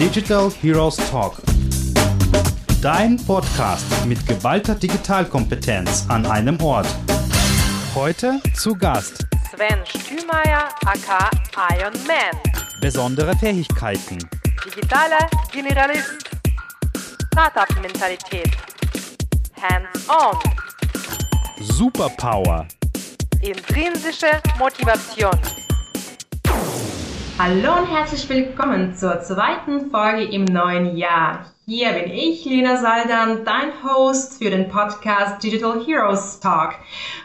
Digital Heroes Talk. Dein Podcast mit geballter Digitalkompetenz an einem Ort. Heute zu Gast Sven Stümeier aka Iron Man. Besondere Fähigkeiten. Digitaler Generalist. Startup-Mentalität. Hands-on. Superpower. Intrinsische Motivation. Hallo und herzlich willkommen zur zweiten Folge im neuen Jahr. Hier bin ich, Lena Saldan, dein Host für den Podcast Digital Heroes Talk.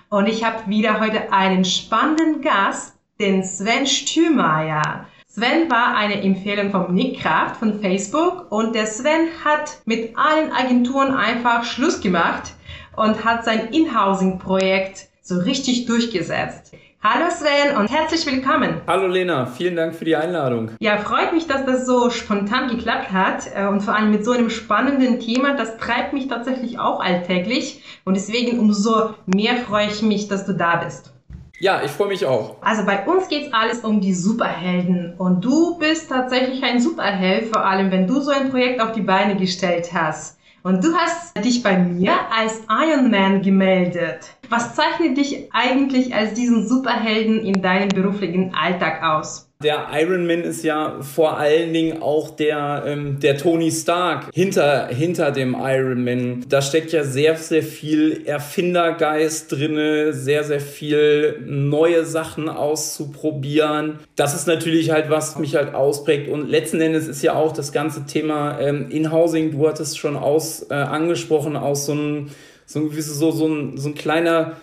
Und ich habe wieder heute einen spannenden Gast, den Sven Stümeier. Sven war eine Empfehlung vom Nick Kraft von Facebook und der Sven hat mit allen Agenturen einfach Schluss gemacht und hat sein Inhousing-Projekt so richtig durchgesetzt. Hallo Sven und herzlich willkommen. Hallo Lena, vielen Dank für die Einladung. Ja, freut mich, dass das so spontan geklappt hat äh, und vor allem mit so einem spannenden Thema. Das treibt mich tatsächlich auch alltäglich und deswegen umso mehr freue ich mich, dass du da bist. Ja, ich freue mich auch. Also bei uns geht es alles um die Superhelden und du bist tatsächlich ein Superheld, vor allem wenn du so ein Projekt auf die Beine gestellt hast. Und du hast dich bei mir als Iron Man gemeldet. Was zeichnet dich eigentlich als diesen Superhelden in deinem beruflichen Alltag aus? Der Iron Man ist ja vor allen Dingen auch der, ähm, der Tony Stark hinter, hinter dem Iron Man. Da steckt ja sehr, sehr viel Erfindergeist drinne, sehr, sehr viel neue Sachen auszuprobieren. Das ist natürlich halt, was mich halt ausprägt. Und letzten Endes ist ja auch das ganze Thema ähm, Inhousing, du hattest schon aus, äh, angesprochen, aus so einem, so, so, so, ein, so ein kleiner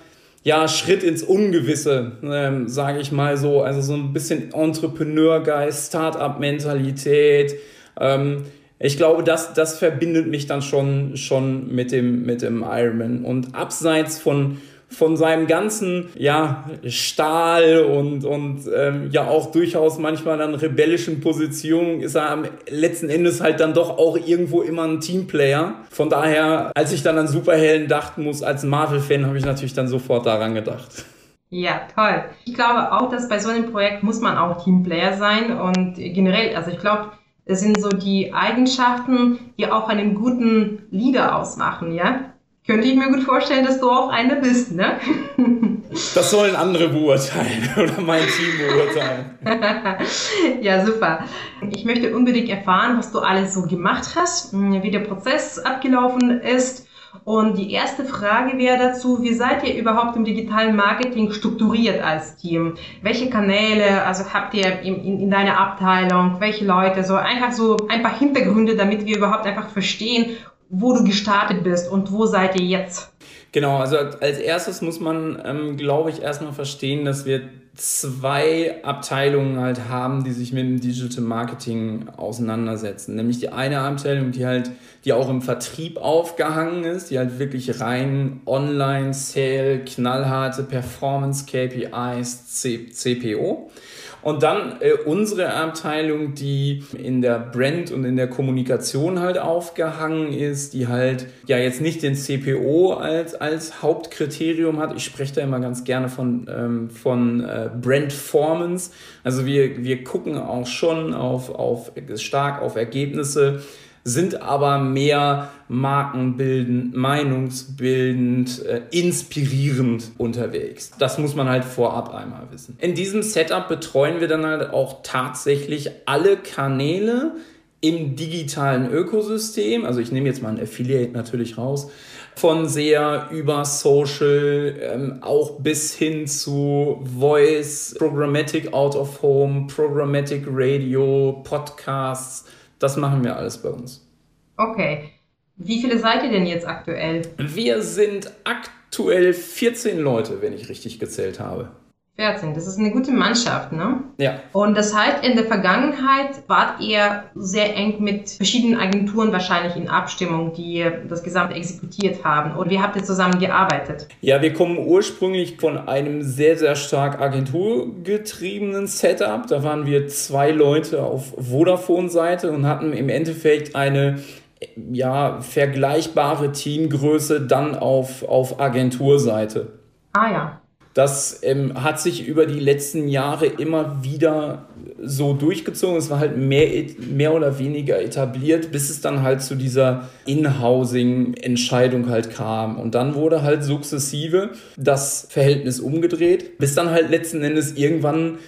ja, Schritt ins Ungewisse, ähm, sage ich mal so. Also so ein bisschen Entrepreneurgeist, Start-up-Mentalität. Ähm, ich glaube, das, das verbindet mich dann schon, schon mit, dem, mit dem Ironman. Und abseits von, von seinem ganzen ja, Stahl und, und ähm, ja auch durchaus manchmal dann rebellischen Positionen ist er am letzten Endes halt dann doch auch irgendwo immer ein Teamplayer. Von daher, als ich dann an Superhelden dachten muss, als Marvel-Fan, habe ich natürlich dann sofort daran gedacht. Ja, toll. Ich glaube auch, dass bei so einem Projekt muss man auch Teamplayer sein und generell, also ich glaube, es sind so die Eigenschaften, die auch einen guten Leader ausmachen, ja? Könnte ich mir gut vorstellen, dass du auch eine bist, ne? Das sollen andere beurteilen oder mein Team beurteilen. ja, super. Ich möchte unbedingt erfahren, was du alles so gemacht hast, wie der Prozess abgelaufen ist. Und die erste Frage wäre dazu, wie seid ihr überhaupt im digitalen Marketing strukturiert als Team? Welche Kanäle, also habt ihr in, in, in deiner Abteilung, welche Leute, so einfach so ein paar Hintergründe, damit wir überhaupt einfach verstehen, wo du gestartet bist und wo seid ihr jetzt? Genau, also als erstes muss man, ähm, glaube ich, erstmal verstehen, dass wir zwei Abteilungen halt haben, die sich mit dem Digital Marketing auseinandersetzen. Nämlich die eine Abteilung, die halt, die auch im Vertrieb aufgehangen ist, die halt wirklich rein Online, Sale, knallharte Performance KPIs, C CPO. Und dann äh, unsere Abteilung, die in der Brand und in der Kommunikation halt aufgehangen ist, die halt ja jetzt nicht den CPO als, als Hauptkriterium hat. Ich spreche da immer ganz gerne von, ähm, von äh, Brandformance. Also wir, wir gucken auch schon auf, auf stark auf Ergebnisse sind aber mehr markenbildend, meinungsbildend, äh, inspirierend unterwegs. Das muss man halt vorab einmal wissen. In diesem Setup betreuen wir dann halt auch tatsächlich alle Kanäle im digitalen Ökosystem. Also ich nehme jetzt mal ein Affiliate natürlich raus. Von sehr über Social, ähm, auch bis hin zu Voice, Programmatic Out of Home, Programmatic Radio, Podcasts das machen wir alles bei uns. Okay. Wie viele seid ihr denn jetzt aktuell? Wir sind aktuell 14 Leute, wenn ich richtig gezählt habe. 14, das ist eine gute Mannschaft, ne? Ja. Und das heißt, in der Vergangenheit wart ihr sehr eng mit verschiedenen Agenturen wahrscheinlich in Abstimmung, die das Gesamte exekutiert haben. Oder wie habt ihr zusammen gearbeitet? Ja, wir kommen ursprünglich von einem sehr, sehr stark agenturgetriebenen Setup. Da waren wir zwei Leute auf Vodafone-Seite und hatten im Endeffekt eine ja, vergleichbare Teamgröße dann auf, auf Agenturseite. Ah ja. Das ähm, hat sich über die letzten Jahre immer wieder so durchgezogen. Es war halt mehr, mehr oder weniger etabliert, bis es dann halt zu dieser In-Housing-Entscheidung halt kam. Und dann wurde halt sukzessive das Verhältnis umgedreht, bis dann halt letzten Endes irgendwann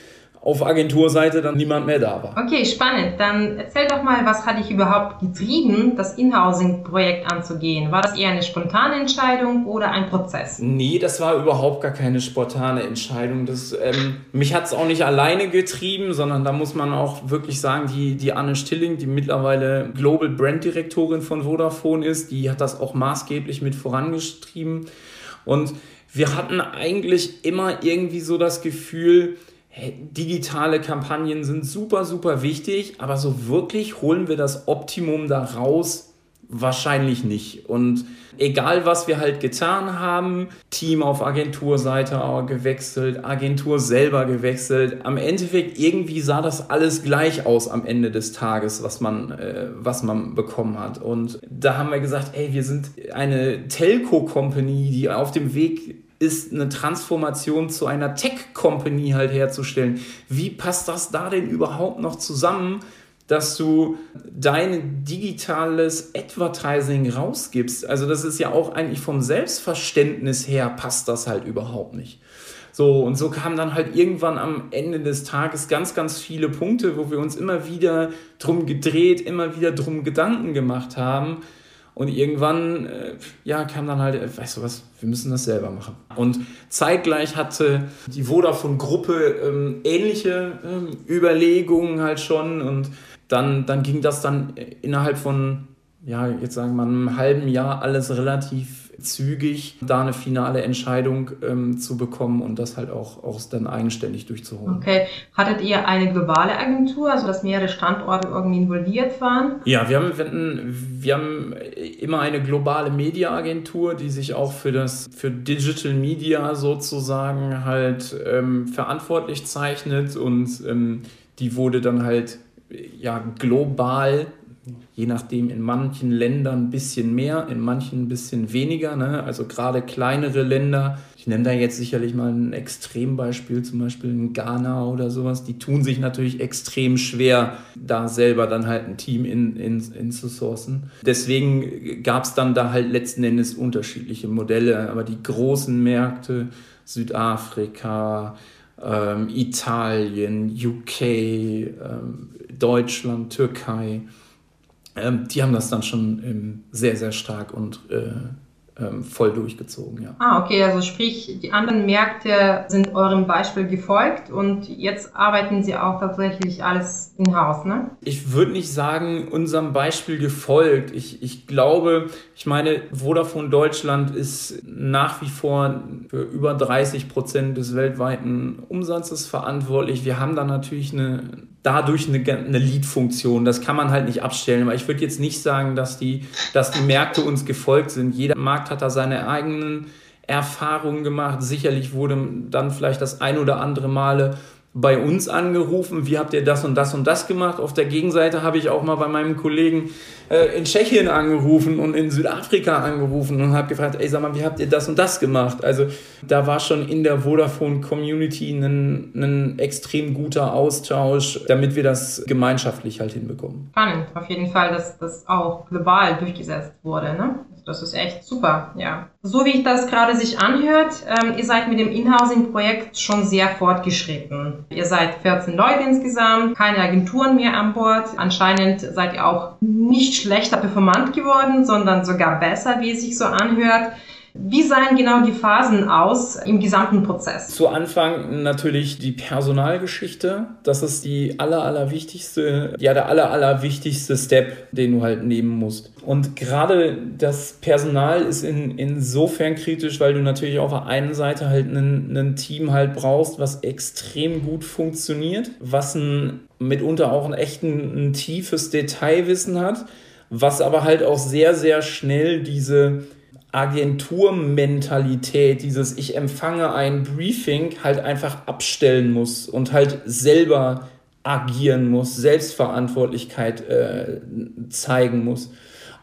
auf Agenturseite dann niemand mehr da war. Okay, spannend. Dann erzähl doch mal, was hat dich überhaupt getrieben, das Inhousing-Projekt anzugehen? War das eher eine spontane Entscheidung oder ein Prozess? Nee, das war überhaupt gar keine spontane Entscheidung. Das, ähm, mich hat es auch nicht alleine getrieben, sondern da muss man auch wirklich sagen, die, die Anne Stilling, die mittlerweile Global Brand Direktorin von Vodafone ist, die hat das auch maßgeblich mit vorangetrieben. Und wir hatten eigentlich immer irgendwie so das Gefühl, digitale Kampagnen sind super, super wichtig, aber so wirklich holen wir das Optimum da raus? Wahrscheinlich nicht. Und egal, was wir halt getan haben, Team auf Agenturseite gewechselt, Agentur selber gewechselt, am Endeffekt irgendwie sah das alles gleich aus am Ende des Tages, was man, äh, was man bekommen hat. Und da haben wir gesagt, ey, wir sind eine Telco-Company, die auf dem Weg ist eine Transformation zu einer Tech-Company halt herzustellen. Wie passt das da denn überhaupt noch zusammen, dass du dein digitales Advertising rausgibst? Also das ist ja auch eigentlich vom Selbstverständnis her passt das halt überhaupt nicht. So, und so kamen dann halt irgendwann am Ende des Tages ganz, ganz viele Punkte, wo wir uns immer wieder drum gedreht, immer wieder drum Gedanken gemacht haben und irgendwann, äh, ja, kam dann halt, äh, weißt du was, wir müssen das selber machen. Und zeitgleich hatte die Vodafone-Gruppe ähm, ähnliche ähm, Überlegungen halt schon. Und dann, dann ging das dann innerhalb von, ja, jetzt sagen wir mal, einem halben Jahr alles relativ zügig da eine finale Entscheidung ähm, zu bekommen und das halt auch, auch dann eigenständig durchzuholen. Okay. Hattet ihr eine globale Agentur, also dass mehrere Standorte irgendwie involviert waren? Ja, wir haben, wir, hatten, wir haben immer eine globale Media-Agentur, die sich auch für das für Digital Media sozusagen halt ähm, verantwortlich zeichnet und ähm, die wurde dann halt ja global je nachdem in manchen Ländern ein bisschen mehr, in manchen ein bisschen weniger. Ne? Also gerade kleinere Länder, ich nenne da jetzt sicherlich mal ein Extrembeispiel, zum Beispiel in Ghana oder sowas, die tun sich natürlich extrem schwer, da selber dann halt ein Team in, in, in zu sourcen. Deswegen gab es dann da halt letzten Endes unterschiedliche Modelle, aber die großen Märkte, Südafrika, ähm, Italien, UK, ähm, Deutschland, Türkei, ähm, die haben das dann schon ähm, sehr, sehr stark und äh, ähm, voll durchgezogen, ja. Ah, okay, also sprich, die anderen Märkte sind eurem Beispiel gefolgt und jetzt arbeiten sie auch tatsächlich alles in-house, ne? Ich würde nicht sagen, unserem Beispiel gefolgt. Ich, ich glaube, ich meine, Vodafone Deutschland ist nach wie vor für über 30 Prozent des weltweiten Umsatzes verantwortlich. Wir haben da natürlich eine, dadurch eine, eine Lead-Funktion. Das kann man halt nicht abstellen. Aber ich würde jetzt nicht sagen, dass die, dass die Märkte uns gefolgt sind. Jeder Markt hat da seine eigenen Erfahrungen gemacht. Sicherlich wurde dann vielleicht das ein oder andere Male bei uns angerufen, wie habt ihr das und das und das gemacht. Auf der Gegenseite habe ich auch mal bei meinem Kollegen äh, in Tschechien angerufen und in Südafrika angerufen und habe gefragt, ey, sag mal, wie habt ihr das und das gemacht? Also da war schon in der Vodafone-Community ein, extrem guter Austausch, damit wir das gemeinschaftlich halt hinbekommen. Spannend, auf jeden Fall, dass das auch global durchgesetzt wurde, ne? Das ist echt super, ja. So wie das gerade sich anhört, ähm, ihr seid mit dem Inhousing-Projekt schon sehr fortgeschritten. Ihr seid 14 Leute insgesamt, keine Agenturen mehr an Bord. Anscheinend seid ihr auch nicht schlechter performant geworden, sondern sogar besser, wie es sich so anhört. Wie sahen genau die Phasen aus im gesamten Prozess? Zu Anfang natürlich die Personalgeschichte. Das ist die aller, aller wichtigste, ja, der aller, aller wichtigste Step, den du halt nehmen musst. Und gerade das Personal ist in, insofern kritisch, weil du natürlich auf der einen Seite halt ein Team halt brauchst, was extrem gut funktioniert, was ein, mitunter auch ein echt ein, ein tiefes Detailwissen hat, was aber halt auch sehr, sehr schnell diese Agenturmentalität, dieses ich empfange ein Briefing halt einfach abstellen muss und halt selber agieren muss, Selbstverantwortlichkeit äh, zeigen muss.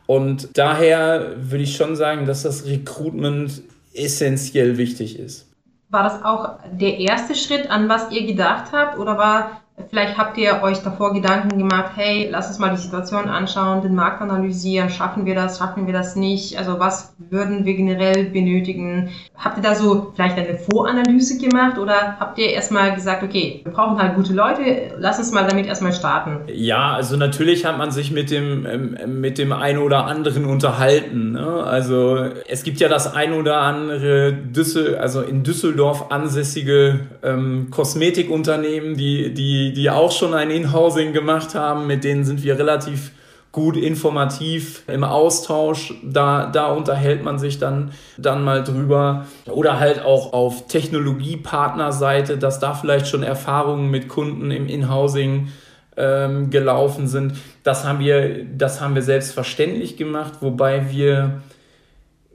Und daher würde ich schon sagen, dass das Recruitment essentiell wichtig ist. War das auch der erste Schritt, an was ihr gedacht habt? Oder war Vielleicht habt ihr euch davor Gedanken gemacht, hey, lass uns mal die Situation anschauen, den Markt analysieren, schaffen wir das, schaffen wir das nicht, also was würden wir generell benötigen? Habt ihr da so vielleicht eine Voranalyse gemacht oder habt ihr erstmal gesagt, okay, wir brauchen halt gute Leute, lass uns mal damit erstmal starten? Ja, also natürlich hat man sich mit dem, ähm, mit dem einen oder anderen unterhalten. Ne? Also es gibt ja das ein oder andere Düssel, also in Düsseldorf ansässige ähm, Kosmetikunternehmen, die, die die, auch schon ein Inhousing gemacht haben, mit denen sind wir relativ gut informativ im Austausch. Da, da unterhält man sich dann, dann mal drüber. Oder halt auch auf Technologiepartnerseite, dass da vielleicht schon Erfahrungen mit Kunden im Inhousing ähm, gelaufen sind. Das haben, wir, das haben wir selbstverständlich gemacht, wobei wir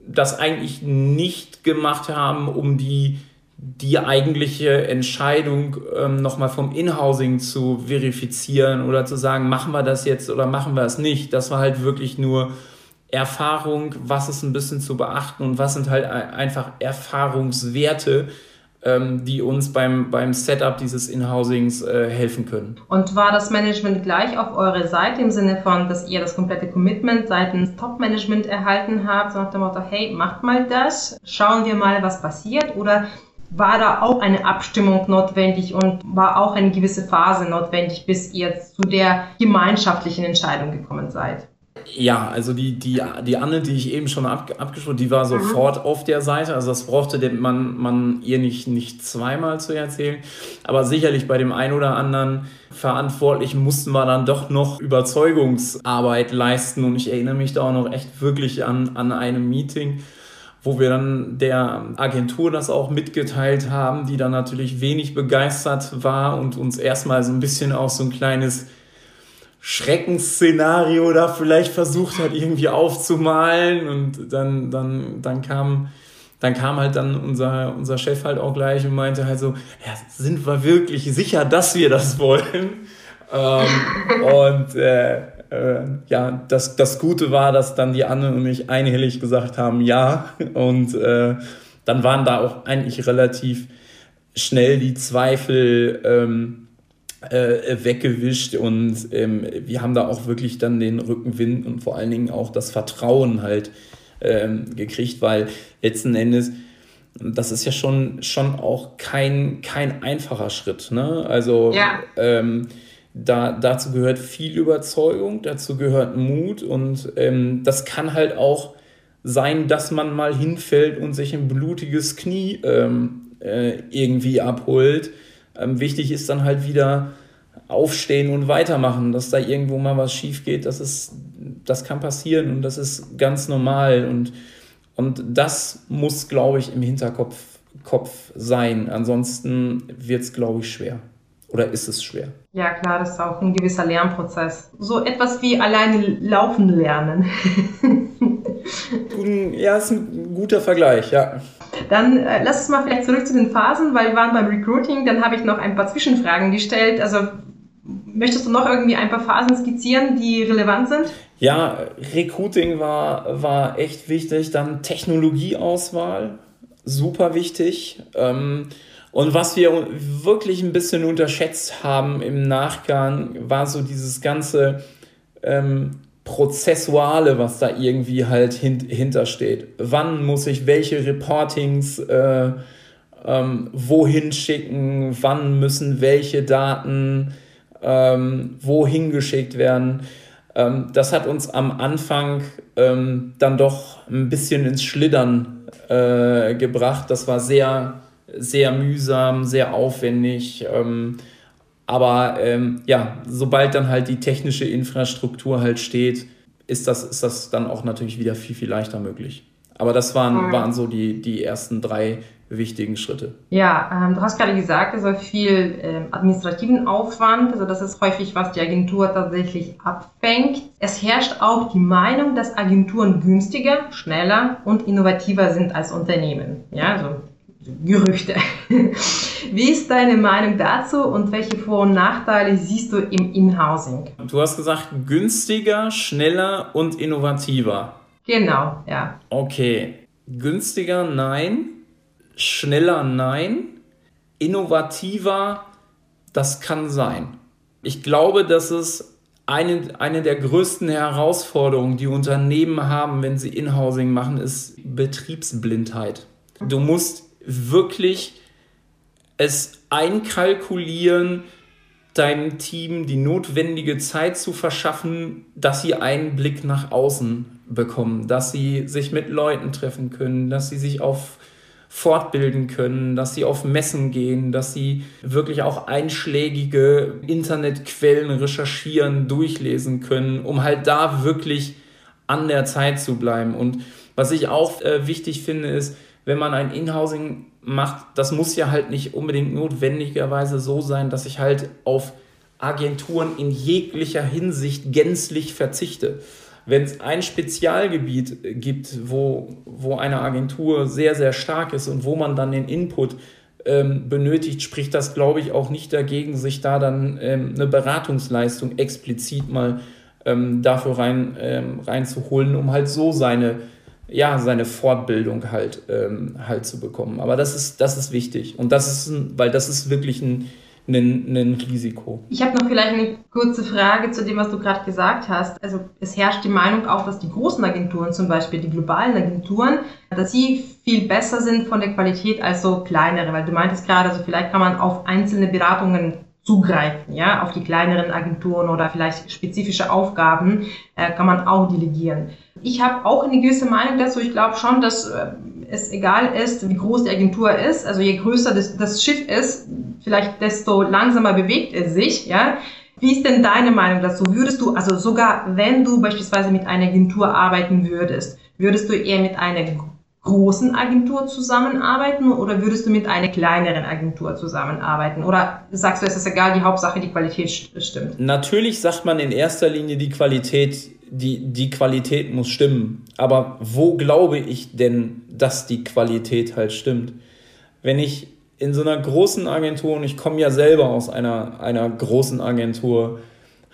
das eigentlich nicht gemacht haben, um die die eigentliche Entscheidung ähm, nochmal vom Inhousing zu verifizieren oder zu sagen, machen wir das jetzt oder machen wir es nicht. Das war halt wirklich nur Erfahrung, was ist ein bisschen zu beachten und was sind halt einfach Erfahrungswerte, ähm, die uns beim, beim Setup dieses Inhousings äh, helfen können. Und war das Management gleich auf eurer Seite im Sinne von, dass ihr das komplette Commitment seitens Top-Management erhalten habt, so nach dem Motto, hey, macht mal das, schauen wir mal, was passiert oder war da auch eine Abstimmung notwendig und war auch eine gewisse Phase notwendig, bis ihr zu der gemeinschaftlichen Entscheidung gekommen seid? Ja, also die, die, die Anne, die ich eben schon ab, abgesprochen die war sofort mhm. auf der Seite. Also das brauchte man, man ihr nicht, nicht zweimal zu erzählen. Aber sicherlich bei dem einen oder anderen Verantwortlichen mussten wir dann doch noch Überzeugungsarbeit leisten. Und ich erinnere mich da auch noch echt wirklich an, an einem Meeting, wo wir dann der Agentur das auch mitgeteilt haben, die dann natürlich wenig begeistert war und uns erstmal so ein bisschen auch so ein kleines Schreckensszenario da vielleicht versucht hat, irgendwie aufzumalen. Und dann, dann, dann kam, dann kam halt dann unser, unser Chef halt auch gleich und meinte halt so, ja, sind wir wirklich sicher, dass wir das wollen? ähm, und äh, äh, ja, das, das Gute war, dass dann die Anne und ich einhellig gesagt haben, ja. Und äh, dann waren da auch eigentlich relativ schnell die Zweifel ähm, äh, weggewischt und ähm, wir haben da auch wirklich dann den Rückenwind und vor allen Dingen auch das Vertrauen halt ähm, gekriegt, weil letzten Endes das ist ja schon, schon auch kein, kein einfacher Schritt. Ne? Also ja. ähm, da, dazu gehört viel Überzeugung, dazu gehört Mut und ähm, das kann halt auch sein, dass man mal hinfällt und sich ein blutiges Knie ähm, äh, irgendwie abholt. Ähm, wichtig ist dann halt wieder aufstehen und weitermachen, dass da irgendwo mal was schief geht, das, ist, das kann passieren und das ist ganz normal und, und das muss, glaube ich, im Hinterkopf Kopf sein. Ansonsten wird es, glaube ich, schwer. Oder ist es schwer? Ja, klar, das ist auch ein gewisser Lernprozess. So etwas wie alleine laufen lernen. ja, ist ein guter Vergleich, ja. Dann äh, lass uns mal vielleicht zurück zu den Phasen, weil wir waren beim Recruiting. Dann habe ich noch ein paar Zwischenfragen gestellt. Also möchtest du noch irgendwie ein paar Phasen skizzieren, die relevant sind? Ja, Recruiting war, war echt wichtig. Dann Technologieauswahl, super wichtig. Ähm, und was wir wirklich ein bisschen unterschätzt haben im Nachgang, war so dieses ganze ähm, Prozessuale, was da irgendwie halt hint hintersteht. Wann muss ich welche Reportings äh, ähm, wohin schicken? Wann müssen welche Daten ähm, wohin geschickt werden? Ähm, das hat uns am Anfang ähm, dann doch ein bisschen ins Schlittern äh, gebracht. Das war sehr sehr mühsam, sehr aufwendig. Ähm, aber ähm, ja, sobald dann halt die technische Infrastruktur halt steht, ist das, ist das dann auch natürlich wieder viel, viel leichter möglich. Aber das waren, waren so die, die ersten drei wichtigen Schritte. Ja, ähm, du hast gerade gesagt, also viel ähm, administrativen Aufwand, also das ist häufig, was die Agentur tatsächlich abfängt. Es herrscht auch die Meinung, dass Agenturen günstiger, schneller und innovativer sind als Unternehmen. Ja, also Gerüchte. Wie ist deine Meinung dazu und welche Vor- und Nachteile siehst du im Inhousing? Du hast gesagt, günstiger, schneller und innovativer. Genau, ja. Okay. Günstiger, nein. schneller nein, innovativer, das kann sein. Ich glaube, dass es eine, eine der größten Herausforderungen, die Unternehmen haben, wenn sie Inhousing machen, ist Betriebsblindheit. Du musst wirklich es einkalkulieren, deinem Team die notwendige Zeit zu verschaffen, dass sie einen Blick nach außen bekommen, dass sie sich mit Leuten treffen können, dass sie sich auf fortbilden können, dass sie auf Messen gehen, dass sie wirklich auch einschlägige Internetquellen recherchieren, durchlesen können, um halt da wirklich an der Zeit zu bleiben. Und was ich auch äh, wichtig finde, ist, wenn man ein Inhousing macht, das muss ja halt nicht unbedingt notwendigerweise so sein, dass ich halt auf Agenturen in jeglicher Hinsicht gänzlich verzichte. Wenn es ein Spezialgebiet gibt, wo, wo eine Agentur sehr, sehr stark ist und wo man dann den Input ähm, benötigt, spricht das, glaube ich, auch nicht dagegen, sich da dann ähm, eine Beratungsleistung explizit mal ähm, dafür rein, ähm, reinzuholen, um halt so seine, ja, seine Fortbildung halt, ähm, halt zu bekommen. Aber das ist, das ist wichtig. Und das ist, ein, weil das ist wirklich ein, ein, ein Risiko. Ich habe noch vielleicht eine kurze Frage zu dem, was du gerade gesagt hast. Also es herrscht die Meinung auch, dass die großen Agenturen, zum Beispiel die globalen Agenturen, dass sie viel besser sind von der Qualität als so kleinere, weil du meintest gerade, also vielleicht kann man auf einzelne Beratungen zugreifen, ja, auf die kleineren Agenturen oder vielleicht spezifische Aufgaben äh, kann man auch delegieren. Ich habe auch eine gewisse Meinung dazu. Ich glaube schon, dass äh, es egal ist, wie groß die Agentur ist. Also je größer das, das Schiff ist, vielleicht desto langsamer bewegt es sich, ja. Wie ist denn deine Meinung dazu? Würdest du, also sogar wenn du beispielsweise mit einer Agentur arbeiten würdest, würdest du eher mit einer großen Agentur zusammenarbeiten oder würdest du mit einer kleineren Agentur zusammenarbeiten? Oder sagst du, es ist egal, die Hauptsache die Qualität stimmt? Natürlich sagt man in erster Linie die Qualität, die, die Qualität muss stimmen. Aber wo glaube ich denn, dass die Qualität halt stimmt? Wenn ich in so einer großen Agentur, und ich komme ja selber aus einer, einer großen Agentur,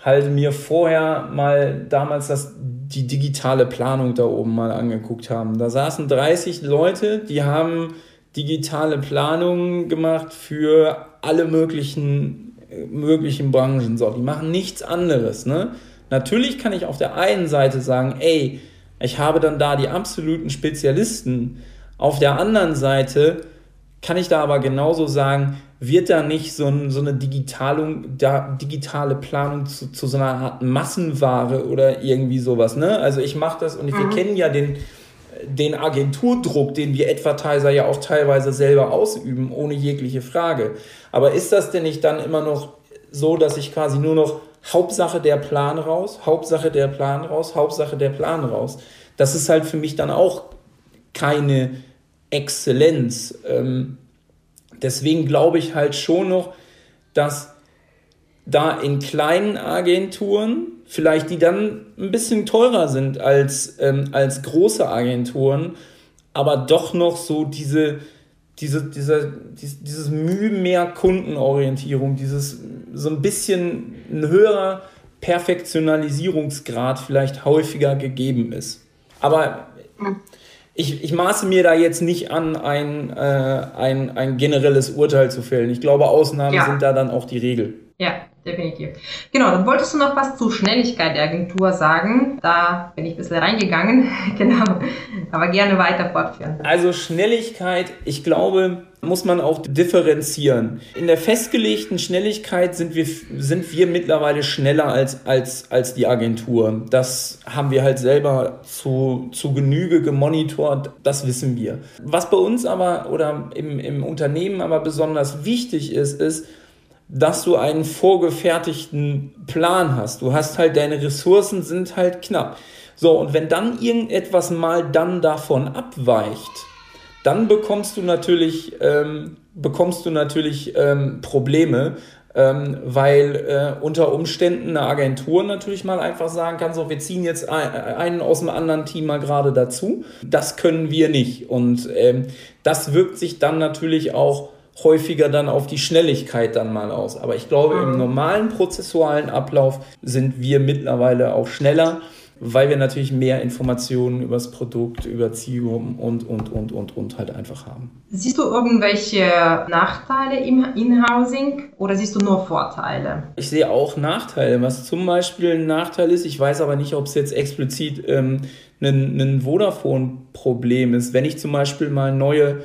halt mir vorher mal damals das, die digitale Planung da oben mal angeguckt haben. Da saßen 30 Leute, die haben digitale Planungen gemacht für alle möglichen, möglichen Branchen. So, die machen nichts anderes. Ne? Natürlich kann ich auf der einen Seite sagen, ey, ich habe dann da die absoluten Spezialisten. Auf der anderen Seite kann ich da aber genauso sagen, wird da nicht so, ein, so eine Digitalung, da, digitale Planung zu, zu, so einer Art Massenware oder irgendwie sowas. Ne? Also ich mache das und mhm. wir kennen ja den, den Agenturdruck, den wir Advertiser ja auch teilweise selber ausüben, ohne jegliche Frage. Aber ist das denn nicht dann immer noch so, dass ich quasi nur noch Hauptsache der Plan raus, Hauptsache der Plan raus, Hauptsache der Plan raus? Das ist halt für mich dann auch keine Exzellenz. Ähm, deswegen glaube ich halt schon noch, dass da in kleinen Agenturen, vielleicht die dann ein bisschen teurer sind als, ähm, als große Agenturen, aber doch noch so diese, diese, diese, dieses Mühe mehr Kundenorientierung, dieses so ein bisschen ein höherer Perfektionalisierungsgrad vielleicht häufiger gegeben ist. Aber ich, ich maße mir da jetzt nicht an, ein, äh, ein, ein generelles Urteil zu fällen. Ich glaube, Ausnahmen ja. sind da dann auch die Regel. Ja, definitiv. Genau, dann wolltest du noch was zur Schnelligkeit der Agentur sagen. Da bin ich ein bisschen reingegangen. genau. Aber gerne weiter fortführen. Also Schnelligkeit, ich glaube, muss man auch differenzieren. In der festgelegten Schnelligkeit sind wir, sind wir mittlerweile schneller als, als, als die Agentur. Das haben wir halt selber zu, zu Genüge gemonitort, das wissen wir. Was bei uns aber oder im, im Unternehmen aber besonders wichtig ist, ist, dass du einen vorgefertigten Plan hast. Du hast halt, deine Ressourcen sind halt knapp. So, und wenn dann irgendetwas mal dann davon abweicht, dann bekommst du natürlich, ähm, bekommst du natürlich ähm, Probleme, ähm, weil äh, unter Umständen eine Agentur natürlich mal einfach sagen kann, so, wir ziehen jetzt einen aus dem anderen Team mal gerade dazu. Das können wir nicht. Und ähm, das wirkt sich dann natürlich auch häufiger dann auf die Schnelligkeit dann mal aus. Aber ich glaube, im mhm. normalen prozessualen Ablauf sind wir mittlerweile auch schneller. Weil wir natürlich mehr Informationen über das Produkt, über Zielgruppen und, und, und, und, und halt einfach haben. Siehst du irgendwelche Nachteile im In-Housing oder siehst du nur Vorteile? Ich sehe auch Nachteile. Was zum Beispiel ein Nachteil ist, ich weiß aber nicht, ob es jetzt explizit ähm, ein, ein Vodafone-Problem ist. Wenn ich zum Beispiel mal neue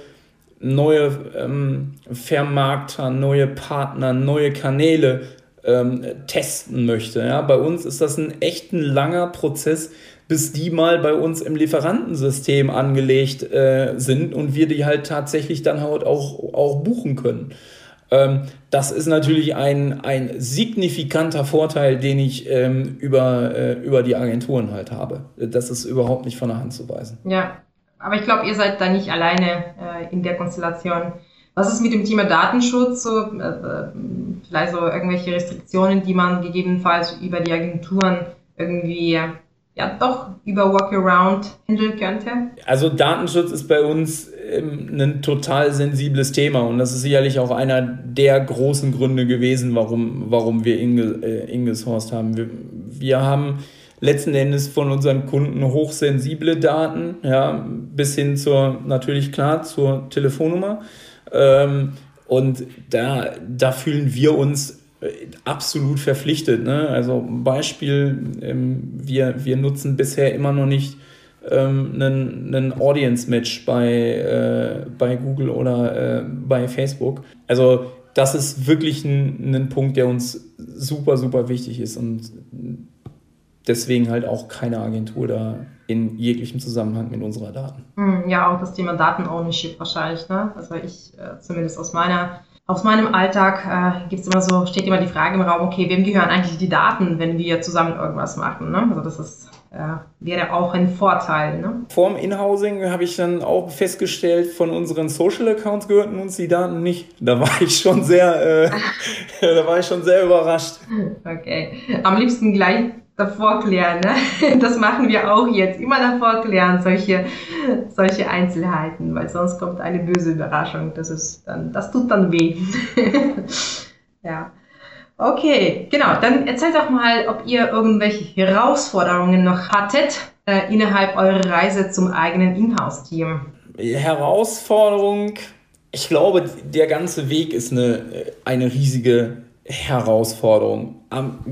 neue ähm, Vermarkter, neue Partner, neue Kanäle ähm, testen möchte. Ja? Bei uns ist das ein echt ein langer Prozess, bis die mal bei uns im Lieferantensystem angelegt äh, sind und wir die halt tatsächlich dann halt auch, auch buchen können. Ähm, das ist natürlich ein, ein signifikanter Vorteil, den ich ähm, über, äh, über die Agenturen halt habe. Das ist überhaupt nicht von der Hand zu weisen. Ja, aber ich glaube, ihr seid da nicht alleine äh, in der Konstellation. Was ist mit dem Thema Datenschutz? So, äh, vielleicht so irgendwelche Restriktionen, die man gegebenenfalls über die Agenturen irgendwie ja doch über Workaround handeln könnte? Also Datenschutz ist bei uns ähm, ein total sensibles Thema und das ist sicherlich auch einer der großen Gründe gewesen, warum, warum wir Inge, äh, Ingeshorst haben. Wir, wir haben letzten Endes von unseren Kunden hochsensible Daten, ja, bis hin zur, natürlich klar, zur Telefonnummer. Ähm, und da, da fühlen wir uns äh, absolut verpflichtet. Ne? Also Beispiel, ähm, wir, wir nutzen bisher immer noch nicht ähm, einen, einen Audience-Match bei, äh, bei Google oder äh, bei Facebook. Also das ist wirklich ein, ein Punkt, der uns super, super wichtig ist und deswegen halt auch keine Agentur da in jeglichem Zusammenhang mit unserer Daten. Hm, ja, auch das Thema Daten-Ownership wahrscheinlich. Ne? Also ich äh, zumindest aus meiner aus meinem Alltag äh, gibt's immer so, steht immer die Frage im Raum, okay, wem gehören eigentlich die Daten, wenn wir zusammen irgendwas machen? Ne? Also das ist, äh, wäre auch ein Vorteil. Ne? Vorm Inhousing habe ich dann auch festgestellt, von unseren Social Accounts gehörten uns die Daten nicht. Da war ich schon sehr, äh, da war ich schon sehr überrascht. Okay. Am liebsten gleich davor klären. Ne? Das machen wir auch jetzt. Immer davor klären, solche, solche Einzelheiten, weil sonst kommt eine böse Überraschung. Das ist dann, das tut dann weh. ja. Okay, genau. Dann erzählt doch mal, ob ihr irgendwelche Herausforderungen noch hattet äh, innerhalb eurer Reise zum eigenen Inhouse-Team. Herausforderung, ich glaube, der ganze Weg ist eine, eine riesige Herausforderung.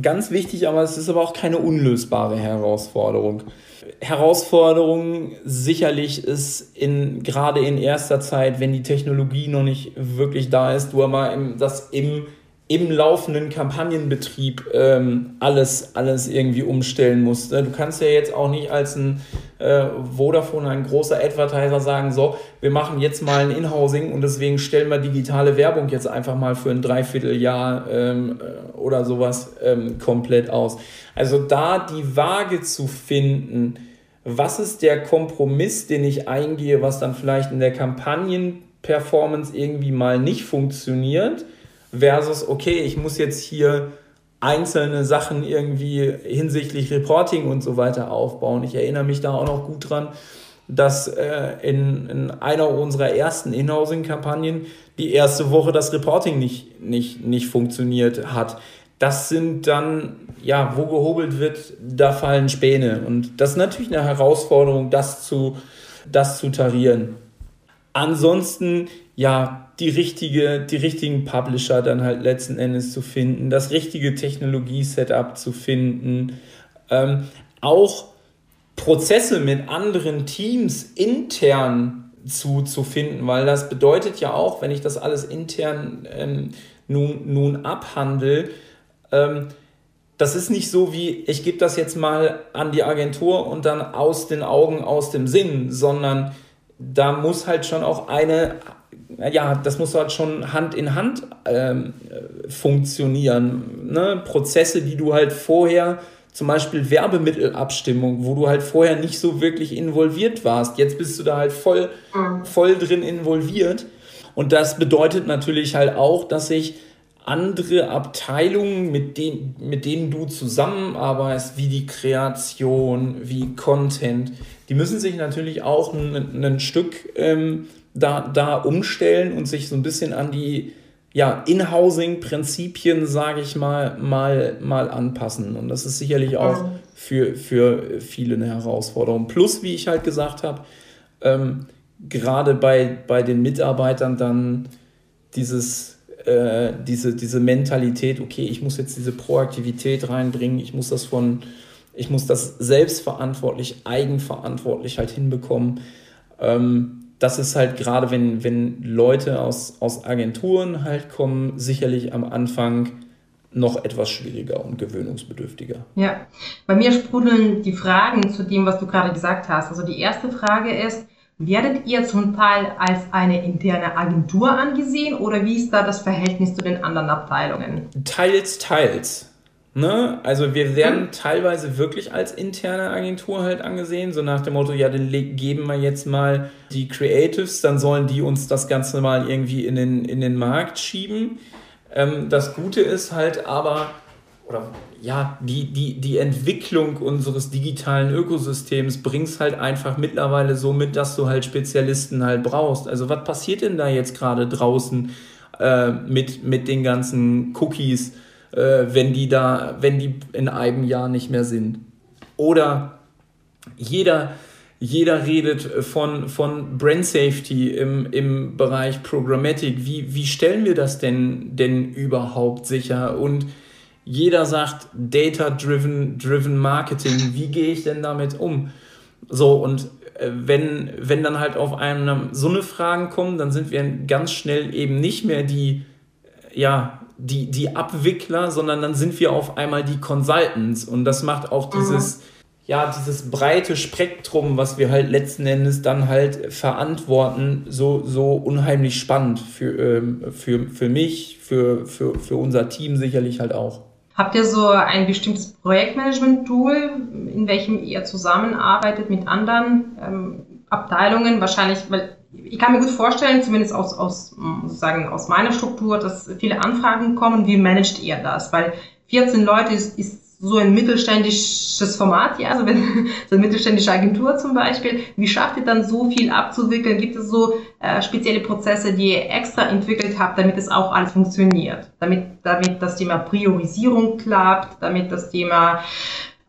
Ganz wichtig, aber es ist aber auch keine unlösbare Herausforderung. Herausforderung sicherlich ist in, gerade in erster Zeit, wenn die Technologie noch nicht wirklich da ist, du aber das im im laufenden Kampagnenbetrieb ähm, alles, alles irgendwie umstellen musst. Du kannst ja jetzt auch nicht als ein äh, Vodafone, ein großer Advertiser sagen, so, wir machen jetzt mal ein Inhousing und deswegen stellen wir digitale Werbung jetzt einfach mal für ein Dreivierteljahr ähm, äh, oder sowas ähm, komplett aus. Also da die Waage zu finden, was ist der Kompromiss, den ich eingehe, was dann vielleicht in der Kampagnenperformance irgendwie mal nicht funktioniert, versus, okay, ich muss jetzt hier einzelne Sachen irgendwie hinsichtlich Reporting und so weiter aufbauen. Ich erinnere mich da auch noch gut dran, dass äh, in, in einer unserer ersten Inhousing-Kampagnen die erste Woche das Reporting nicht, nicht, nicht funktioniert hat. Das sind dann, ja, wo gehobelt wird, da fallen Späne. Und das ist natürlich eine Herausforderung, das zu, das zu tarieren. Ansonsten, ja, die, richtige, die richtigen Publisher dann halt letzten Endes zu finden, das richtige Technologie-Setup zu finden, ähm, auch Prozesse mit anderen Teams intern zu, zu finden, weil das bedeutet ja auch, wenn ich das alles intern ähm, nun, nun abhandle, ähm, das ist nicht so wie, ich gebe das jetzt mal an die Agentur und dann aus den Augen, aus dem Sinn, sondern da muss halt schon auch eine ja, das muss halt schon Hand in Hand ähm, funktionieren. Ne? Prozesse, die du halt vorher, zum Beispiel Werbemittelabstimmung, wo du halt vorher nicht so wirklich involviert warst. Jetzt bist du da halt voll, mhm. voll drin involviert. Und das bedeutet natürlich halt auch, dass sich andere Abteilungen, mit, denen, mit denen du zusammenarbeitest, wie die Kreation, wie Content, die müssen sich natürlich auch ein, ein Stück ähm, da, da umstellen und sich so ein bisschen an die, ja, In-Housing-Prinzipien, sage ich mal, mal, mal anpassen. Und das ist sicherlich auch für, für viele eine Herausforderung. Plus, wie ich halt gesagt habe, ähm, gerade bei, bei den Mitarbeitern dann dieses, äh, diese, diese Mentalität, okay, ich muss jetzt diese Proaktivität reinbringen, ich muss das von, ich muss das selbstverantwortlich, eigenverantwortlich halt hinbekommen. Ähm, das ist halt gerade, wenn, wenn Leute aus, aus Agenturen halt kommen, sicherlich am Anfang noch etwas schwieriger und gewöhnungsbedürftiger. Ja, bei mir sprudeln die Fragen zu dem, was du gerade gesagt hast. Also die erste Frage ist, werdet ihr zum Teil als eine interne Agentur angesehen oder wie ist da das Verhältnis zu den anderen Abteilungen? Teils, teils. Ne? Also wir werden mhm. teilweise wirklich als interne Agentur halt angesehen, so nach dem Motto, ja, dann geben wir jetzt mal die Creatives, dann sollen die uns das Ganze mal irgendwie in den, in den Markt schieben. Ähm, das Gute ist halt aber, oder ja, die, die, die Entwicklung unseres digitalen Ökosystems bringt halt einfach mittlerweile so mit, dass du halt Spezialisten halt brauchst. Also was passiert denn da jetzt gerade draußen äh, mit, mit den ganzen Cookies? Äh, wenn die da, wenn die in einem Jahr nicht mehr sind. Oder jeder, jeder redet von, von Brand Safety im, im Bereich Programmatic. Wie, wie stellen wir das denn, denn überhaupt sicher? Und jeder sagt Data-driven driven Marketing. Wie gehe ich denn damit um? So, und äh, wenn, wenn dann halt auf einem so eine Fragen kommen, dann sind wir ganz schnell eben nicht mehr die, ja, die, die Abwickler, sondern dann sind wir auf einmal die Consultants. Und das macht auch mhm. dieses, mhm. ja, dieses breite Spektrum, was wir halt letzten Endes dann halt verantworten, so, so unheimlich spannend für, ähm, für, für mich, für, für, für unser Team sicherlich halt auch. Habt ihr so ein bestimmtes Projektmanagement-Tool, in welchem ihr zusammenarbeitet mit anderen ähm, Abteilungen? Wahrscheinlich, weil ich kann mir gut vorstellen, zumindest aus, aus, sozusagen aus meiner Struktur, dass viele Anfragen kommen. Wie managt ihr das? Weil 14 Leute ist, ist so ein mittelständisches Format, ja, also wenn so eine mittelständische Agentur zum Beispiel, wie schafft ihr dann so viel abzuwickeln? Gibt es so äh, spezielle Prozesse, die ihr extra entwickelt habt, damit es auch alles funktioniert? Damit, damit das Thema Priorisierung klappt, damit das Thema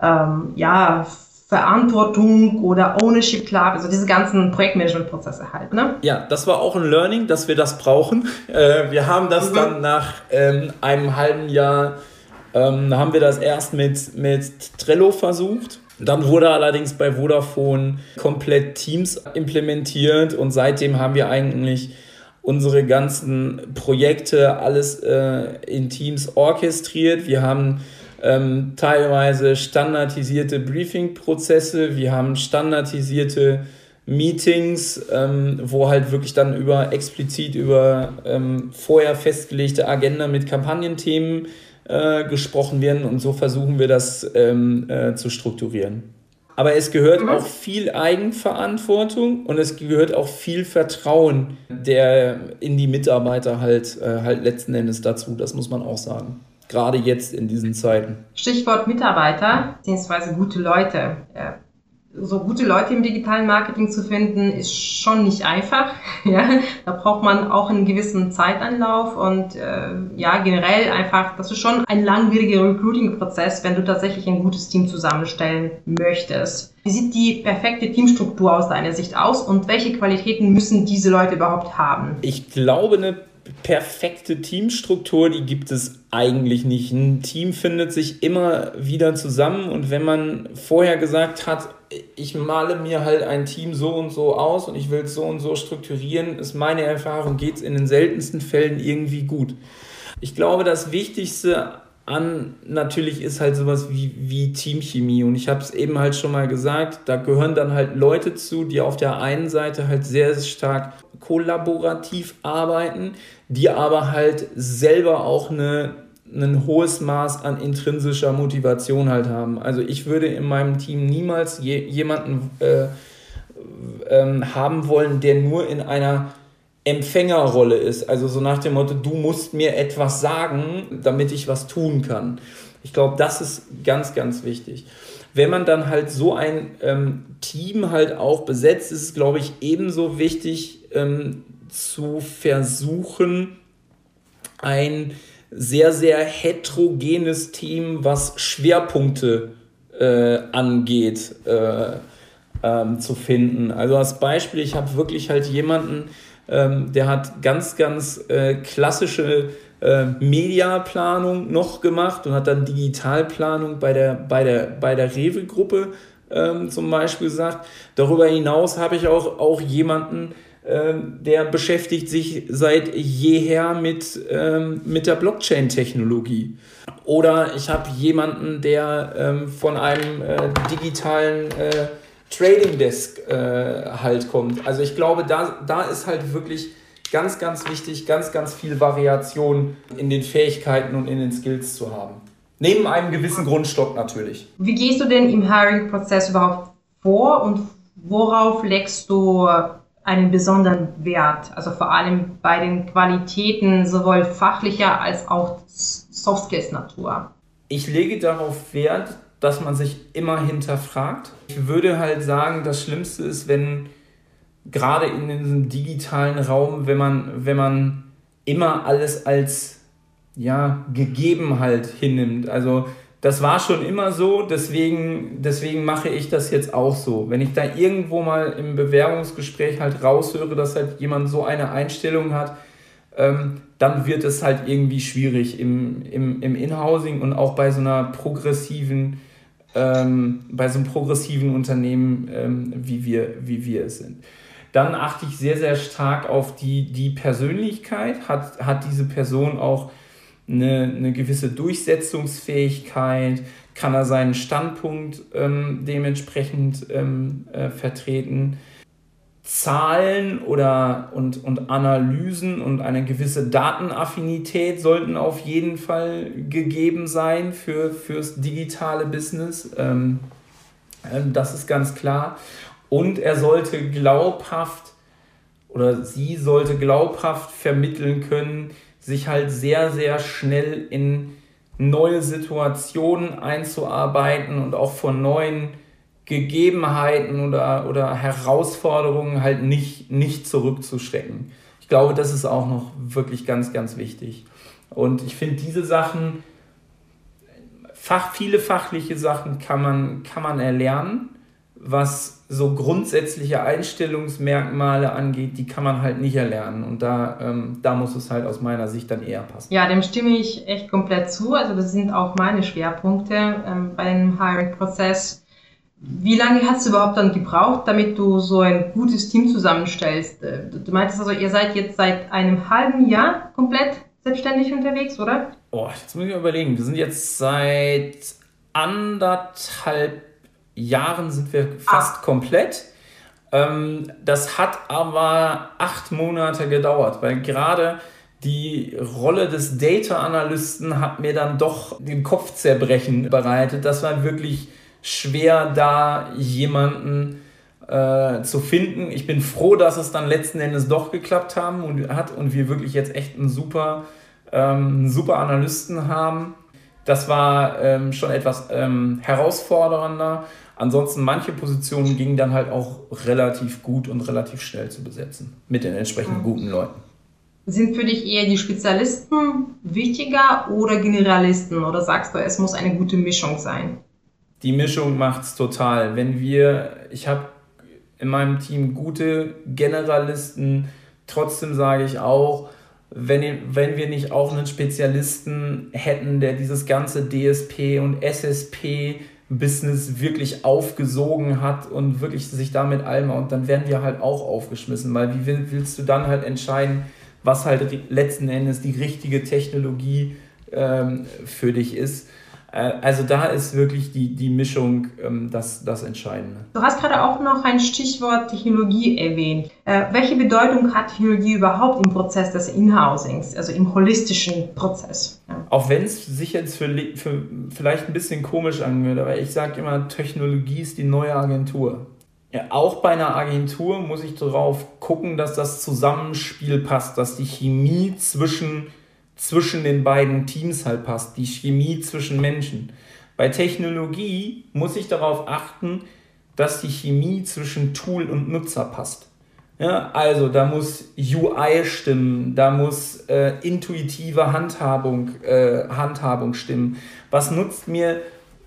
ähm, ja Verantwortung oder Ownership Club, also diese ganzen Projektmanagement-Prozesse halt. Ne? Ja, das war auch ein Learning, dass wir das brauchen. Äh, wir haben das mhm. dann nach ähm, einem halben Jahr, ähm, haben wir das erst mit, mit Trello versucht. Dann wurde allerdings bei Vodafone komplett Teams implementiert und seitdem haben wir eigentlich unsere ganzen Projekte alles äh, in Teams orchestriert. Wir haben ähm, teilweise standardisierte Briefing-Prozesse, wir haben standardisierte Meetings, ähm, wo halt wirklich dann über explizit über ähm, vorher festgelegte Agenda mit Kampagnenthemen äh, gesprochen werden und so versuchen wir das ähm, äh, zu strukturieren. Aber es gehört mhm. auch viel Eigenverantwortung und es gehört auch viel Vertrauen der in die Mitarbeiter halt, äh, halt letzten Endes dazu. Das muss man auch sagen gerade jetzt in diesen Zeiten? Stichwort Mitarbeiter beziehungsweise gute Leute. So gute Leute im digitalen Marketing zu finden, ist schon nicht einfach. Ja, da braucht man auch einen gewissen Zeitanlauf und äh, ja, generell einfach, das ist schon ein langwieriger Recruiting-Prozess, wenn du tatsächlich ein gutes Team zusammenstellen möchtest. Wie sieht die perfekte Teamstruktur aus deiner Sicht aus und welche Qualitäten müssen diese Leute überhaupt haben? Ich glaube, eine perfekte Teamstruktur, die gibt es eigentlich nicht. Ein Team findet sich immer wieder zusammen und wenn man vorher gesagt hat, ich male mir halt ein Team so und so aus und ich will es so und so strukturieren, ist meine Erfahrung, geht es in den seltensten Fällen irgendwie gut. Ich glaube, das Wichtigste an natürlich ist halt sowas wie, wie Teamchemie und ich habe es eben halt schon mal gesagt, da gehören dann halt Leute zu, die auf der einen Seite halt sehr, sehr stark kollaborativ arbeiten, die aber halt selber auch eine, ein hohes Maß an intrinsischer Motivation halt haben. Also ich würde in meinem Team niemals je, jemanden äh, ähm, haben wollen, der nur in einer Empfängerrolle ist. Also so nach dem Motto, du musst mir etwas sagen, damit ich was tun kann. Ich glaube, das ist ganz, ganz wichtig. Wenn man dann halt so ein ähm, Team halt auch besetzt, ist es, glaube ich, ebenso wichtig, ähm, zu versuchen, ein sehr, sehr heterogenes Team, was Schwerpunkte äh, angeht, äh, ähm, zu finden. Also als Beispiel, ich habe wirklich halt jemanden, ähm, der hat ganz, ganz äh, klassische äh, Mediaplanung noch gemacht und hat dann Digitalplanung bei der, bei der, bei der Rewe-Gruppe ähm, zum Beispiel gesagt. Darüber hinaus habe ich auch, auch jemanden, ähm, der beschäftigt sich seit jeher mit, ähm, mit der Blockchain-Technologie. Oder ich habe jemanden, der ähm, von einem äh, digitalen äh, Trading Desk äh, halt kommt. Also ich glaube, da, da ist halt wirklich ganz, ganz wichtig, ganz, ganz viel Variation in den Fähigkeiten und in den Skills zu haben. Neben einem gewissen Grundstock natürlich. Wie gehst du denn im Hiring-Prozess überhaupt vor und worauf legst du einen besonderen Wert? Also vor allem bei den Qualitäten sowohl fachlicher als auch Soft Skills Natur. Ich lege darauf Wert, dass man sich immer hinterfragt. Ich würde halt sagen, das Schlimmste ist, wenn gerade in diesem digitalen Raum, wenn man, wenn man immer alles als ja, gegeben halt hinnimmt. Also das war schon immer so, deswegen, deswegen mache ich das jetzt auch so. Wenn ich da irgendwo mal im Bewerbungsgespräch halt raushöre, dass halt jemand so eine Einstellung hat, ähm, dann wird es halt irgendwie schwierig im, im, im Inhousing und auch bei so einer progressiven, ähm, bei so einem progressiven Unternehmen, ähm, wie, wir, wie wir es sind. Dann achte ich sehr, sehr stark auf die, die Persönlichkeit. Hat, hat diese Person auch eine, eine gewisse Durchsetzungsfähigkeit? Kann er seinen Standpunkt ähm, dementsprechend ähm, äh, vertreten? Zahlen oder und, und Analysen und eine gewisse Datenaffinität sollten auf jeden Fall gegeben sein für, fürs digitale Business. Ähm, ähm, das ist ganz klar. Und er sollte glaubhaft oder sie sollte glaubhaft vermitteln können, sich halt sehr, sehr schnell in neue Situationen einzuarbeiten und auch von neuen Gegebenheiten oder, oder Herausforderungen halt nicht, nicht zurückzuschrecken. Ich glaube, das ist auch noch wirklich ganz, ganz wichtig. Und ich finde, diese Sachen, Fach, viele fachliche Sachen kann man, kann man erlernen was so grundsätzliche Einstellungsmerkmale angeht, die kann man halt nicht erlernen. Und da, ähm, da muss es halt aus meiner Sicht dann eher passen. Ja, dem stimme ich echt komplett zu. Also das sind auch meine Schwerpunkte ähm, bei dem Hiring-Prozess. Wie lange hast du überhaupt dann gebraucht, damit du so ein gutes Team zusammenstellst? Äh, du meintest also, ihr seid jetzt seit einem halben Jahr komplett selbstständig unterwegs, oder? Oh, jetzt muss ich mir überlegen. Wir sind jetzt seit anderthalb Jahren sind wir fast ah. komplett. Ähm, das hat aber acht Monate gedauert, weil gerade die Rolle des Data Analysten hat mir dann doch den Kopfzerbrechen bereitet. Das war wirklich schwer, da jemanden äh, zu finden. Ich bin froh, dass es dann letzten Endes doch geklappt haben und hat und wir wirklich jetzt echt einen super, ähm, einen super Analysten haben. Das war ähm, schon etwas ähm, herausfordernder. Ansonsten manche Positionen gingen dann halt auch relativ gut und relativ schnell zu besetzen mit den entsprechend guten Leuten. Sind für dich eher die Spezialisten wichtiger oder Generalisten? Oder sagst du, es muss eine gute Mischung sein? Die Mischung macht es total. Wenn wir, ich habe in meinem Team gute Generalisten, trotzdem sage ich auch, wenn, wenn wir nicht auch einen Spezialisten hätten, der dieses ganze DSP und SSP Business wirklich aufgesogen hat und wirklich sich damit allem und dann werden wir halt auch aufgeschmissen, weil wie willst du dann halt entscheiden, was halt letzten Endes die richtige Technologie ähm, für dich ist. Äh, also da ist wirklich die, die Mischung ähm, das, das Entscheidende. Du hast gerade auch noch ein Stichwort Technologie erwähnt. Äh, welche Bedeutung hat Technologie überhaupt im Prozess des Inhousings, also im holistischen Prozess? Ja. Auch wenn es sich jetzt für, für vielleicht ein bisschen komisch anhört, aber ich sage immer, Technologie ist die neue Agentur. Ja, auch bei einer Agentur muss ich darauf gucken, dass das Zusammenspiel passt, dass die Chemie zwischen zwischen den beiden Teams halt passt, die Chemie zwischen Menschen. Bei Technologie muss ich darauf achten, dass die Chemie zwischen Tool und Nutzer passt. Ja, also da muss UI stimmen, da muss äh, intuitive Handhabung, äh, Handhabung stimmen. Was nutzt mir,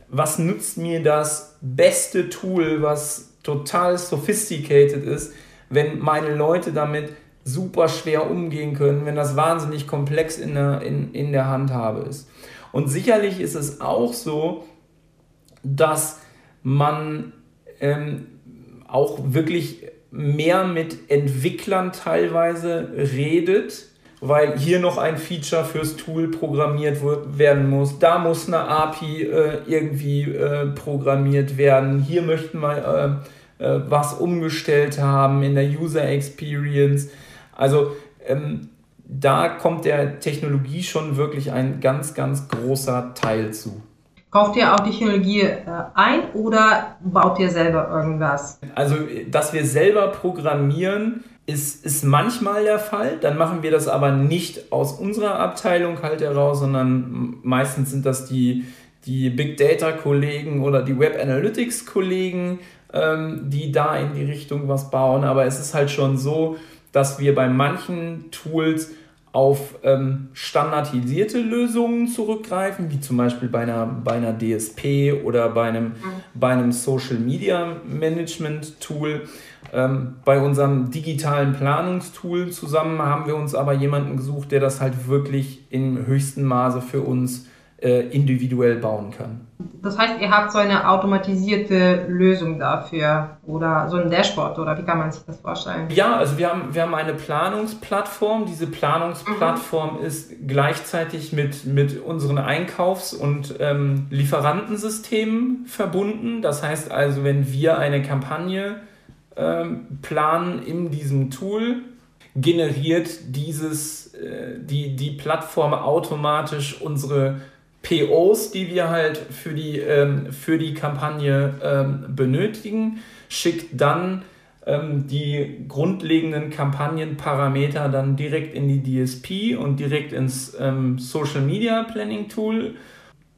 was nutzt mir das beste Tool, was total sophisticated ist, wenn meine Leute damit super schwer umgehen können, wenn das wahnsinnig komplex in der, in, in der Handhabe ist. Und sicherlich ist es auch so, dass man ähm, auch wirklich mehr mit Entwicklern teilweise redet, weil hier noch ein Feature fürs Tool programmiert werden muss. Da muss eine API äh, irgendwie äh, programmiert werden. Hier möchten wir äh, äh was umgestellt haben in der User Experience. Also ähm, da kommt der Technologie schon wirklich ein ganz, ganz großer Teil zu. Kauft ihr auch Technologie äh, ein oder baut ihr selber irgendwas? Also, dass wir selber programmieren, ist, ist manchmal der Fall. Dann machen wir das aber nicht aus unserer Abteilung halt heraus, sondern meistens sind das die, die Big Data Kollegen oder die Web Analytics Kollegen, ähm, die da in die Richtung was bauen. Aber es ist halt schon so, dass wir bei manchen Tools auf ähm, standardisierte Lösungen zurückgreifen, wie zum Beispiel bei einer, bei einer DSP oder bei einem, mhm. bei einem Social Media Management Tool. Ähm, bei unserem digitalen Planungstool zusammen haben wir uns aber jemanden gesucht, der das halt wirklich im höchsten Maße für uns äh, individuell bauen kann. Das heißt, ihr habt so eine automatisierte Lösung dafür oder so ein Dashboard oder wie kann man sich das vorstellen? Ja, also wir haben, wir haben eine Planungsplattform. Diese Planungsplattform mhm. ist gleichzeitig mit, mit unseren Einkaufs- und ähm, Lieferantensystemen verbunden. Das heißt also, wenn wir eine Kampagne ähm, planen in diesem Tool, generiert dieses, äh, die, die Plattform automatisch unsere POs, die wir halt für die, ähm, für die Kampagne ähm, benötigen, schickt dann ähm, die grundlegenden Kampagnenparameter dann direkt in die DSP und direkt ins ähm, Social Media Planning Tool.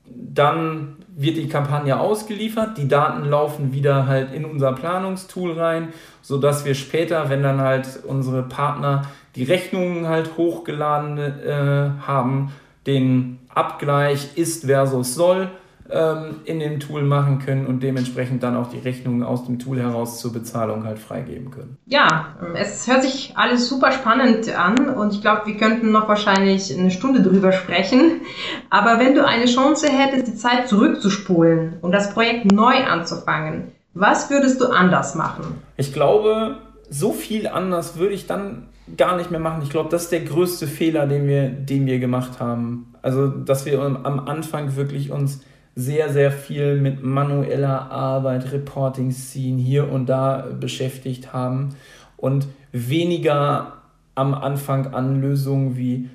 Dann wird die Kampagne ausgeliefert, die Daten laufen wieder halt in unser Planungstool rein, sodass wir später, wenn dann halt unsere Partner die Rechnungen halt hochgeladen äh, haben, den Abgleich ist versus soll ähm, in dem Tool machen können und dementsprechend dann auch die Rechnungen aus dem Tool heraus zur Bezahlung halt freigeben können. Ja, es hört sich alles super spannend an und ich glaube, wir könnten noch wahrscheinlich eine Stunde drüber sprechen. Aber wenn du eine Chance hättest, die Zeit zurückzuspulen und das Projekt neu anzufangen, was würdest du anders machen? Ich glaube, so viel anders würde ich dann gar nicht mehr machen. Ich glaube, das ist der größte Fehler, den wir, den wir gemacht haben. Also, dass wir am Anfang wirklich uns sehr, sehr viel mit manueller Arbeit, Reporting Scene hier und da beschäftigt haben und weniger am Anfang an Lösungen wie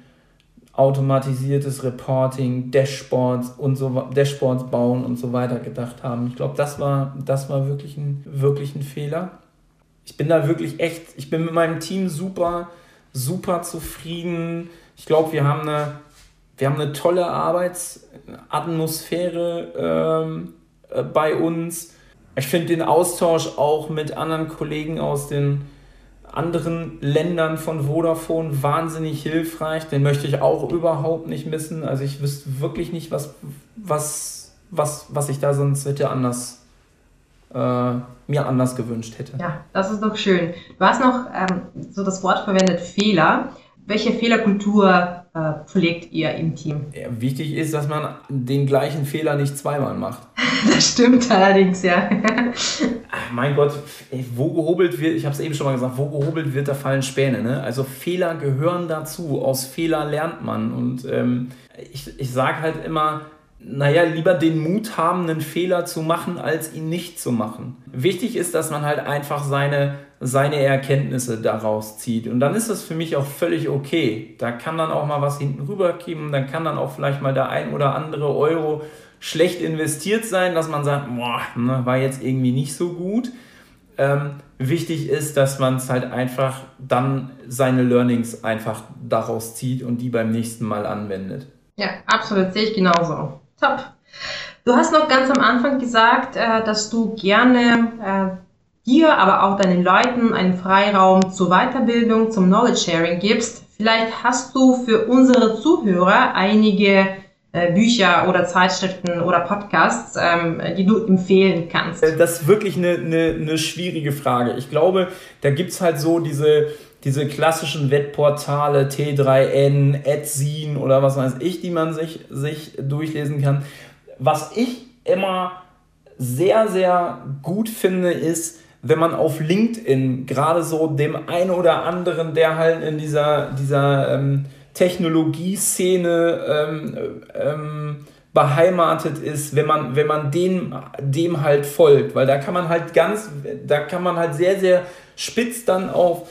automatisiertes Reporting, Dashboards und so Dashboards bauen und so weiter gedacht haben. Ich glaube, das war, das war wirklich ein, wirklich ein Fehler ich bin da wirklich echt, ich bin mit meinem Team super, super zufrieden. Ich glaube, wir haben eine, wir haben eine tolle Arbeitsatmosphäre ähm, äh, bei uns. Ich finde den Austausch auch mit anderen Kollegen aus den anderen Ländern von Vodafone wahnsinnig hilfreich. Den möchte ich auch überhaupt nicht missen. Also ich wüsste wirklich nicht, was, was, was, was ich da sonst hätte anders mir anders gewünscht hätte. Ja, das ist doch schön. Du hast noch ähm, so das Wort verwendet, Fehler. Welche Fehlerkultur äh, pflegt ihr im Team? Ja, wichtig ist, dass man den gleichen Fehler nicht zweimal macht. das stimmt allerdings, ja. Ach, mein Gott, wo gehobelt wird, ich habe es eben schon mal gesagt, wo gehobelt wird, da fallen Späne. Ne? Also Fehler gehören dazu, aus Fehler lernt man. Und ähm, ich, ich sage halt immer, naja, lieber den Mut haben, einen Fehler zu machen, als ihn nicht zu machen. Wichtig ist, dass man halt einfach seine, seine Erkenntnisse daraus zieht. Und dann ist das für mich auch völlig okay. Da kann dann auch mal was hinten rüberkippen, dann kann dann auch vielleicht mal der ein oder andere Euro schlecht investiert sein, dass man sagt, boah, ne, war jetzt irgendwie nicht so gut. Ähm, wichtig ist, dass man es halt einfach dann seine Learnings einfach daraus zieht und die beim nächsten Mal anwendet. Ja, absolut, sehe ich genauso. Top. Du hast noch ganz am Anfang gesagt, äh, dass du gerne äh, dir, aber auch deinen Leuten einen Freiraum zur Weiterbildung, zum Knowledge Sharing gibst. Vielleicht hast du für unsere Zuhörer einige äh, Bücher oder Zeitschriften oder Podcasts, ähm, die du empfehlen kannst. Das ist wirklich eine, eine, eine schwierige Frage. Ich glaube, da gibt es halt so diese, diese klassischen Wettportale, T3N, Edzine oder was weiß ich, die man sich, sich durchlesen kann. Was ich immer sehr, sehr gut finde, ist, wenn man auf LinkedIn gerade so dem einen oder anderen, der halt in dieser, dieser ähm, Technologieszene ähm, ähm, beheimatet ist, wenn man, wenn man dem, dem halt folgt, weil da kann man halt ganz, da kann man halt sehr, sehr spitz dann auf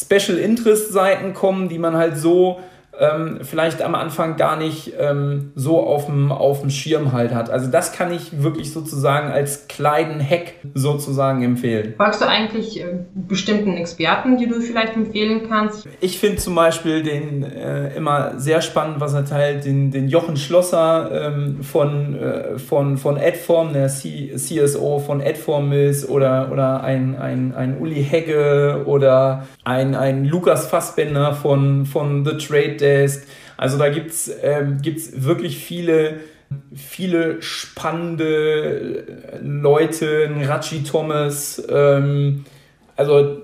Special Interest Seiten kommen, die man halt so ähm, vielleicht am Anfang gar nicht ähm, so auf dem, auf dem Schirm halt hat. Also das kann ich wirklich sozusagen als kleinen Hack sozusagen empfehlen. Folgst du eigentlich äh, bestimmten Experten, die du vielleicht empfehlen kannst? Ich finde zum Beispiel den äh, immer sehr spannend, was er teilt, den, den Jochen Schlosser ähm, von, äh, von, von Adform, der C CSO von Adform ist oder, oder ein, ein, ein Uli Hegge oder ein, ein Lukas Fassbender von, von The Trade Day Desk. Also da gibt es ähm, wirklich viele, viele spannende Leute, Rachi Thomas. Ähm, also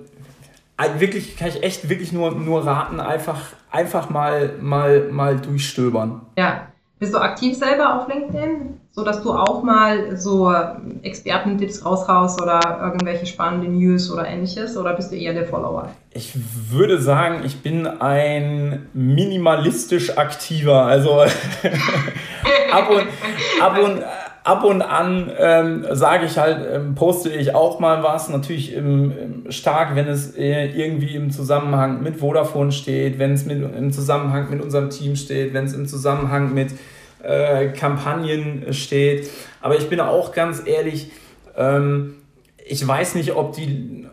wirklich kann ich echt wirklich nur, nur raten, einfach, einfach mal, mal, mal durchstöbern. Ja. Bist du aktiv selber auf LinkedIn? So dass du auch mal so Expertentipps raushaust oder irgendwelche spannenden News oder ähnliches oder bist du eher der Follower? Ich würde sagen, ich bin ein minimalistisch aktiver. Also ab, und, ab, und, ab und an ähm, sage ich halt, ähm, poste ich auch mal was. Natürlich im, im stark, wenn es irgendwie im Zusammenhang mit Vodafone steht, wenn es im Zusammenhang mit unserem Team steht, wenn es im Zusammenhang mit äh, Kampagnen steht. Aber ich bin auch ganz ehrlich, ähm, ich weiß nicht, ob die,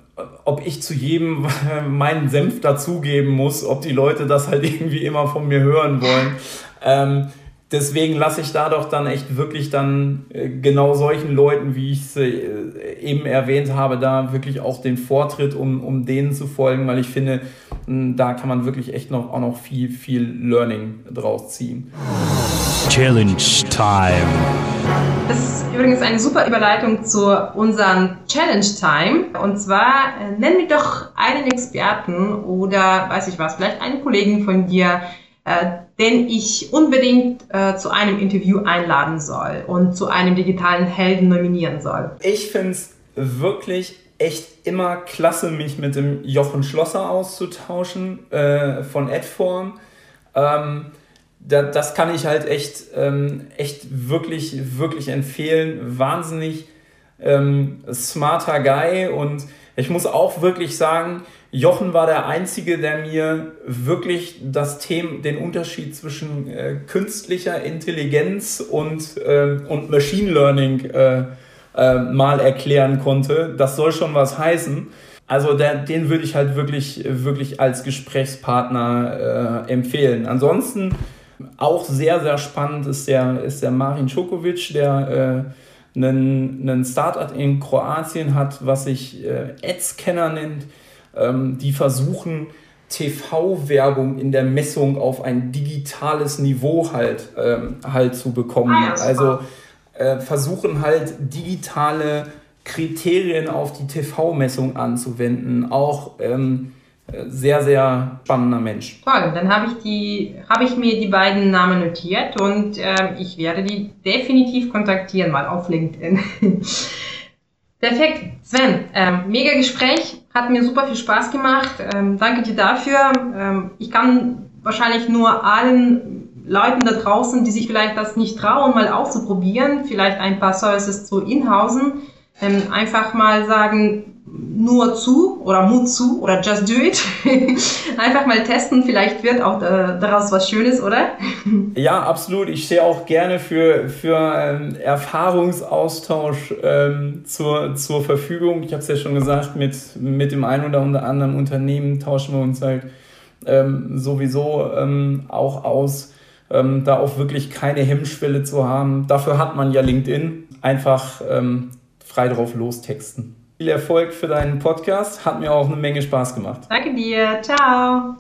ob ich zu jedem meinen Senf dazugeben muss, ob die Leute das halt irgendwie immer von mir hören wollen. Ähm, deswegen lasse ich da doch dann echt wirklich dann äh, genau solchen Leuten, wie ich es äh, eben erwähnt habe, da wirklich auch den Vortritt, um, um denen zu folgen, weil ich finde, da kann man wirklich echt noch auch noch viel, viel Learning draus ziehen. Challenge Time. Das ist übrigens eine super Überleitung zu unserem Challenge Time. Und zwar äh, nenn mir doch einen Experten oder weiß ich was, vielleicht einen Kollegen von dir, äh, den ich unbedingt äh, zu einem Interview einladen soll und zu einem digitalen Helden nominieren soll. Ich finde es wirklich echt immer klasse, mich mit dem Jochen Schlosser auszutauschen äh, von Adform. Ähm, da, das kann ich halt echt, ähm, echt wirklich, wirklich empfehlen. Wahnsinnig ähm, smarter Guy und ich muss auch wirklich sagen, Jochen war der Einzige, der mir wirklich das Thema, den Unterschied zwischen äh, künstlicher Intelligenz und, äh, und Machine Learning äh, äh, mal erklären konnte. Das soll schon was heißen. Also der, den würde ich halt wirklich, wirklich als Gesprächspartner äh, empfehlen. Ansonsten auch sehr, sehr spannend ist der, ist der Marin Čokovic, der äh, einen, einen Startup in Kroatien hat, was sich äh, Adscanner nennt ähm, die versuchen, TV-Werbung in der Messung auf ein digitales Niveau halt, ähm, halt zu bekommen. Ah, also äh, versuchen halt digitale Kriterien auf die TV-Messung anzuwenden. Auch ähm, sehr, sehr spannender Mensch. Toll, dann habe ich, die, hab ich mir die beiden Namen notiert und äh, ich werde die definitiv kontaktieren, mal auf LinkedIn. Perfekt, Sven, ähm, mega Gespräch, hat mir super viel Spaß gemacht. Ähm, danke dir dafür. Ähm, ich kann wahrscheinlich nur allen Leuten da draußen, die sich vielleicht das nicht trauen, mal auszuprobieren, vielleicht ein paar Services zu inhausen, ähm, einfach mal sagen, nur zu oder Mut zu oder just do it. Einfach mal testen, vielleicht wird auch daraus was Schönes, oder? Ja, absolut. Ich stehe auch gerne für, für ähm, Erfahrungsaustausch ähm, zur, zur Verfügung. Ich habe es ja schon gesagt, mit, mit dem einen oder anderen Unternehmen tauschen wir uns halt ähm, sowieso ähm, auch aus, ähm, da auch wirklich keine Hemmschwelle zu haben. Dafür hat man ja LinkedIn. Einfach frei drauf lostexten. Viel Erfolg für deinen Podcast. Hat mir auch eine Menge Spaß gemacht. Danke dir. Ciao.